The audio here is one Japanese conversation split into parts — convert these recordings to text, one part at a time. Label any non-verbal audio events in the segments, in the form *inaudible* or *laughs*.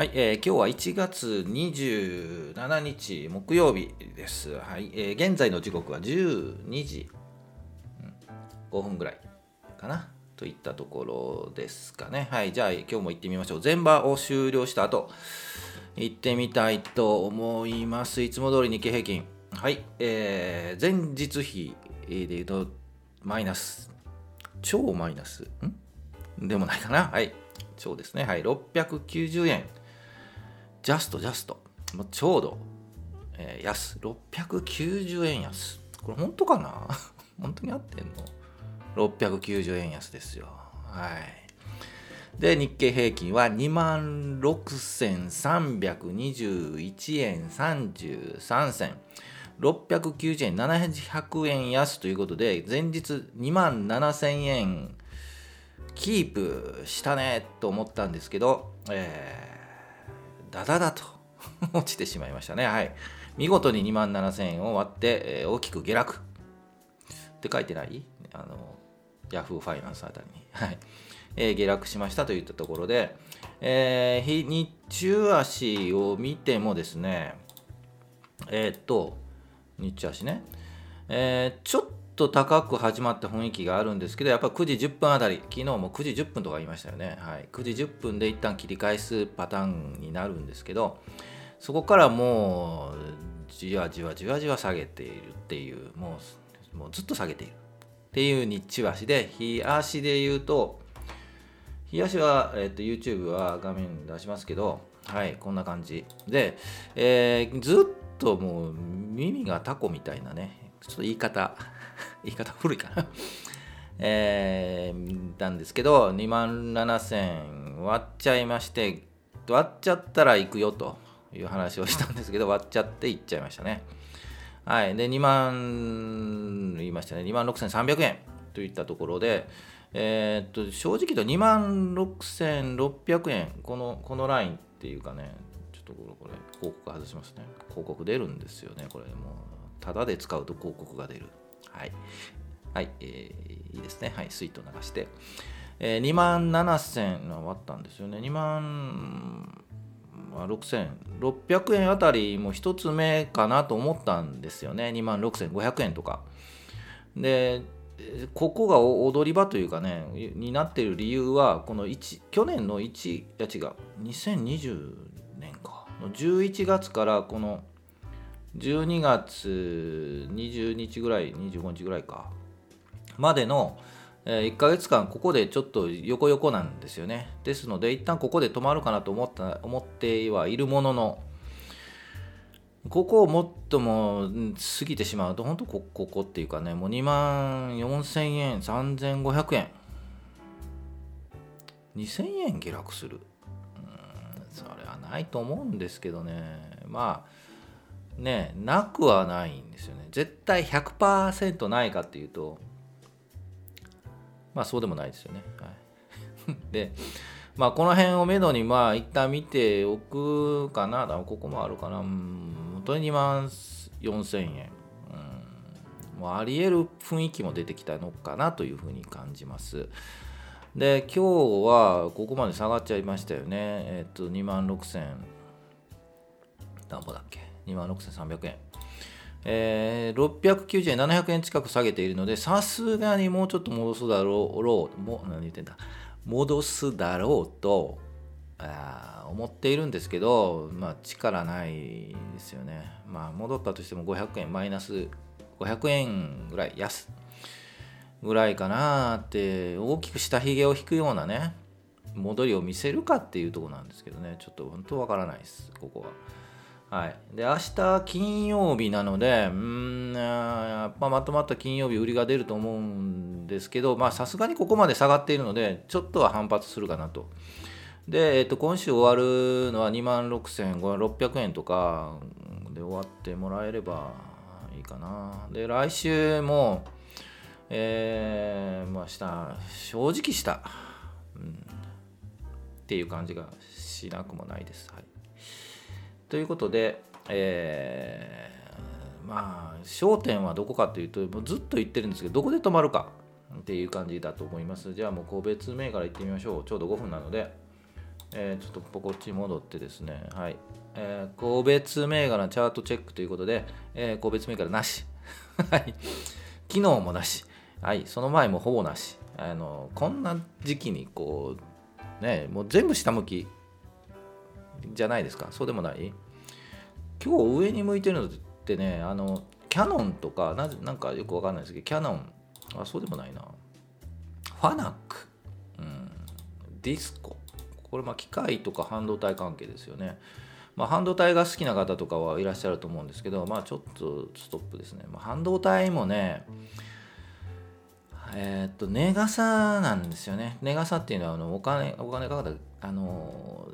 はい、えー今日は1月27日木曜日です。はい、えー現在の時刻は12時、うん5分ぐらいかなといったところですかね。はい、じゃあ今日も行ってみましょう。前場を終了した後、行ってみたいと思います。いつも通り日経平均。はい、えー前日比で言うとマイナス、超マイナス、ん？でもないかな。はい、超ですね。はい、690円。ジャスト、ジャスト。もうちょうど、えー安。690円安。これ本当かな？*laughs* 本当に合ってんの ?690 円安ですよ。はい。で、日経平均は2万6321円33銭。690円、700円安ということで、前日2万7000円キープしたねと思ったんですけど、えーダダダと *laughs* 落ちてしまいましたね。はい。見事に2万7000円を割って、えー大きく下落って書いてない？あの、ヤフーファイナンスあたりに。はい。えー下落しましたといったところで、えー日中足を見てもですね、えーっと、日中足ね、えーちょっと高く始まった雰囲気があるんですけど、やっぱ9時10分あたり、昨日も9時10分とか言いましたよね。はい、9時10分で一旦切り返すパターンになるんですけど、そこからもう、じわじわじわじわ下げているっていう、もうもうずっと下げているっていう日中足で、日足で言うと、日足は、えっと YouTube は画面出しますけど、はい、こんな感じ。で、えーずっともう耳がタコみたいなね、ちょっと言い方、言い方古いかな。*laughs* えー、なんですけど、2万7000割っちゃいまして、割っちゃったら行くよという話をしたんですけど、*laughs* 割っちゃって行っちゃいましたね。はい。で、2万、言いましたね、2万6300円といったところで、えーっと、正直言うと2万6600円、この、このラインっていうかね、ちょっとこれ、これ広告外しますね。広告出るんですよね、これ。もう、ただで使うと広告が出る。はい。はい、えーいいですね。はい、スイート流して。えー、2万7000円割ったんですよね。2万まあ6600円あたりも一つ目かなと思ったんですよね。2万6500円とか。で、ここが踊り場というかね、になっている理由は、この1去年の1、いや違う、2020年か、の11月からこの12月20日ぐらい、25日ぐらいか、までの、え1ヶ月間、ここでちょっと横横なんですよね。ですので、一旦ここで止まるかなと思った思ってはいるものの、ここをもっとも過ぎてしまうと、本当こ、ここっていうかね、もう2万4000円、3500円、2000円下落する。うんそれはないと思うんですけどね、まあ、ね、なくはないんですよね。絶対100%ないかっていうと、まあそうでもないですよね。はい、*laughs* で、まあこの辺をめどに、まあ一旦見ておくかな。ここもあるかな。うん、本当に2万4000円。うん、もうあり得る雰囲気も出てきたのかなというふうに感じます。で、今日はここまで下がっちゃいましたよね。えっと、2万6000、何ぼだっけ？?2 万6300円。えー、690円、700円近く下げているので、さすがにもうちょっと戻すだろう、も何言ってんだ、戻すだろうとあ思っているんですけど、まあ、力ないですよね。まあ、戻ったとしても500円、マイナス500円ぐらい安ぐらいかなって、大きく下髭を引くようなね、戻りを見せるかっていうところなんですけどね、ちょっと本当わからないです、ここは。はい、で明日金曜日なので、うーんやっぱまとまった金曜日、売りが出ると思うんですけど、さすがにここまで下がっているので、ちょっとは反発するかなと。で、えっと、今週終わるのは2万6600円とかで終わってもらえればいいかな。で、来週も、えー、まあ、した、正直した、うん、っていう感じがしなくもないです。はいということで、えーまあ焦点はどこかというともうずっと言ってるんですけどどこで止まるかっていう感じだと思いますじゃあもう個別銘柄いってみましょうちょうど5分なのでえー、ちょっとこっち戻ってですね、はい。えー、個別銘柄チャートチェックということで、えー、個別銘柄なし。*laughs* はい。昨日もなし。はい。その前もほぼなし。あの、こんな時期にこう、ね、もう全部下向きじゃないですか。そうでもない？今日上に向いてるのってね、あの、キャノンとか、ななんかよくわかんないですけど、キャノン、あ、そうでもないな。ファナック、うん、ディスコ。これまあ機械とか半導体関係ですよね。まあ、半導体が好きな方とかはいらっしゃると思うんですけど、まあ、ちょっとストップですね。まあ、半導体もね、えー、っと、値傘なんですよね。値傘っていうのはあのお金、お金かかった、あの、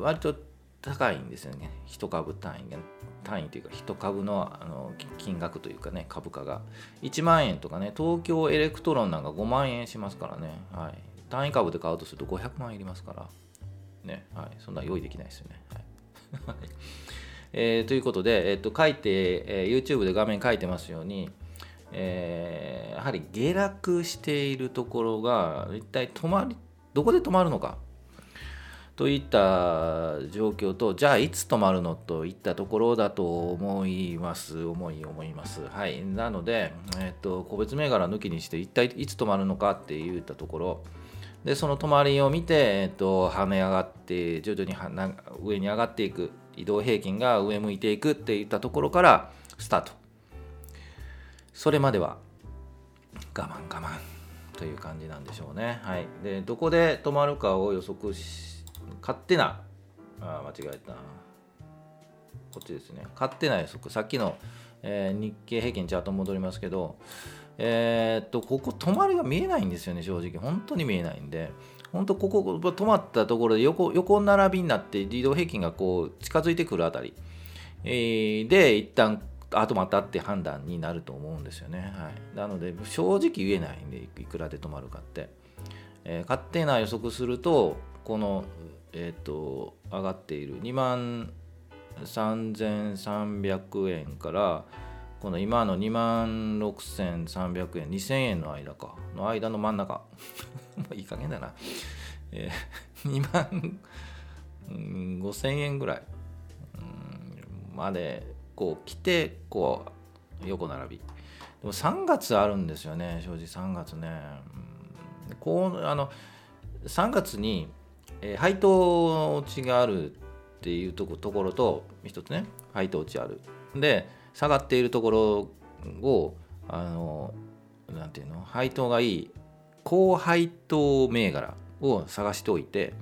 割と高いんですよね。一株単位が。単位というか、一株のあの金額というかね、株価が。1万円とかね、東京エレクトロンなんか5万円しますからね。はい。単位株で買うとすると500万いりますから。ね。はい。そんな用意できないですよね。はい *laughs* えー、ということで、えー、と書いて、えー、YouTube で画面書いてますように、えー、やはり下落しているところが一体止まりどこで止まるのかといった状況とじゃあいつ止まるのといったところだと思います。思い思います。はい。なので、えーと、個別銘柄抜きにして一体いつ止まるのかっていったところ。でその止まりを見て、えっと、跳ね上がって徐々に上に上がっていく。移動平均が上向いていくっていったところからスタート。それまでは我慢我慢という感じなんでしょうね。はい。でどこで止まるかを予測し勝手なあ間違えた。こっちですね。勝手な予測。さっきの、えー、日経平均チャート戻りますけどえー、っと、ここ止まりが見えないんですよね、正直。本当に見えないんで。本当ここ止まったところで横横並びになって移動平均がこう近づいてくるあたり、えー、で一旦あ止またって判断になると思うんですよね、はい、なので正直言えないんでいくらで止まるかって、えー、勝手な予測するとこの、えーと、上がっている2万3300円からこの今の2万6300円2000円の間かの間の真ん中。*laughs* もういい加減だな、えー、2万5000円ぐらい。までこう来てこう横並び。でも3月あるんですよね正直3月ね、こうあの3月に、えー、配当落ちがあるっていうところと一つね配当落ちある。で下がっているところをあのなんていうの配当がいい高配当銘柄を探しておいて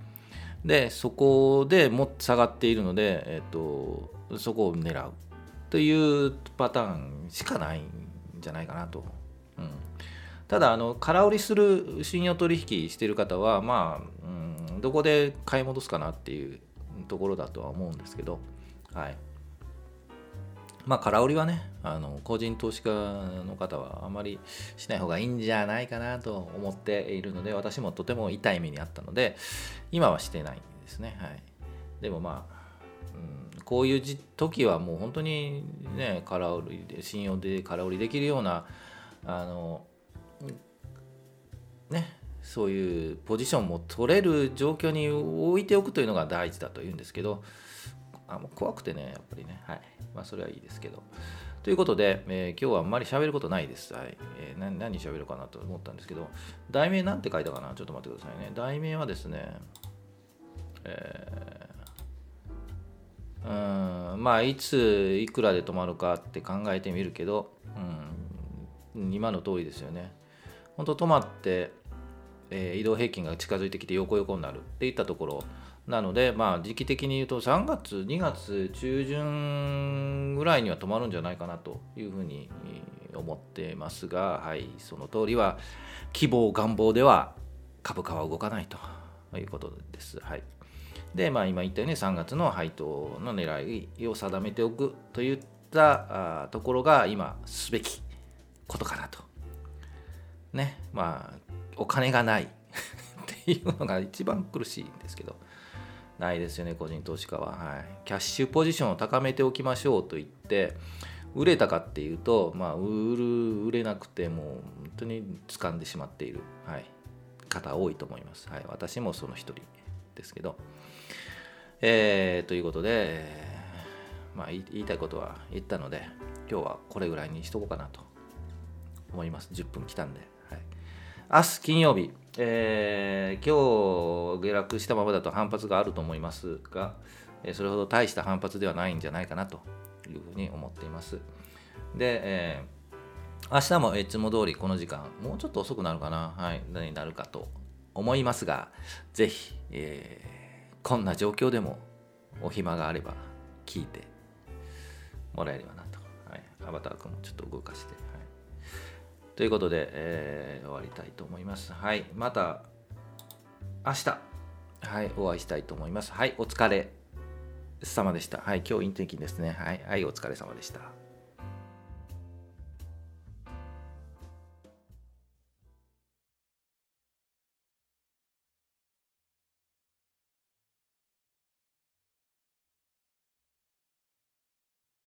でそこでもっと下がっているので、えっと、そこを狙う。というパターンしかないんじゃないかなと。うん、ただあの空売りする信用取引してる方はまあ、うん、どこで買い戻すかなっていうところだとは思うんですけど、はい、まあ、空売りはね、あの個人投資家の方はあまりしない方がいいんじゃないかなと思っているので、私もとても痛い目にあったので、今はしてないんですね。はい、でもまあ、うん、こういう時はもう本当にね、空売りで、信用で空売りできるような、あの、ね、そういうポジションも取れる状況に置いておくというのが大事だというんですけど、あもう怖くてね、やっぱりね。はい。まあ、それはいいですけど。ということで、えー、今日はあんまり喋ることないです。はい。えー、何何喋るかなと思ったんですけど、題名なんて書いたかな？ちょっと待ってくださいね。題名はですね、えー、うん、まあ、いつ、いくらで止まるかって考えてみるけど、うん、今の通りですよね。本当止まって、えー、移動平均が近づいてきて横横になるっていったところ、なので、まあ、時期的に言うと3月、2月中旬ぐらいには止まるんじゃないかなというふうに思ってますが、はい、その通りは希望、願望では株価は動かないということです。はい、で、まあ、今言ったように3月の配当の狙いを定めておくといったところが今すべきことかなと。ね、まあ、お金がない。*laughs* っていうのが一番苦しいんですけど。ないですよね、個人投資家は。はい、キャッシュポジションを高めておきましょうと言って、売れたかっていうと、まあ、売る、売れなくてもう本当に掴んでしまっている、はい、方多いと思います。はい、私もその一人ですけど、えーということで、まあ、言いたいことは言ったので今日はこれぐらいにしとこうかなと思います。10分来たんで、明日金曜日、えー今日下落したままだと反発があると思いますが、えそれほど大した反発ではないんじゃないかなというふうに思っています。で、えー明日もいつも通りこの時間もうちょっと遅くなるかなはい何になるかと思いますがぜひ、えーこんな状況でもお暇があれば聞いてもらえればなと、はい、アバター君もちょっと動かして、ということで、えー終わりたいと思います。はい。また明日。はい。お会いしたいと思います。はい。お疲れ様でした。はい。今日インテキですね。はい、はい、お疲れ様でした。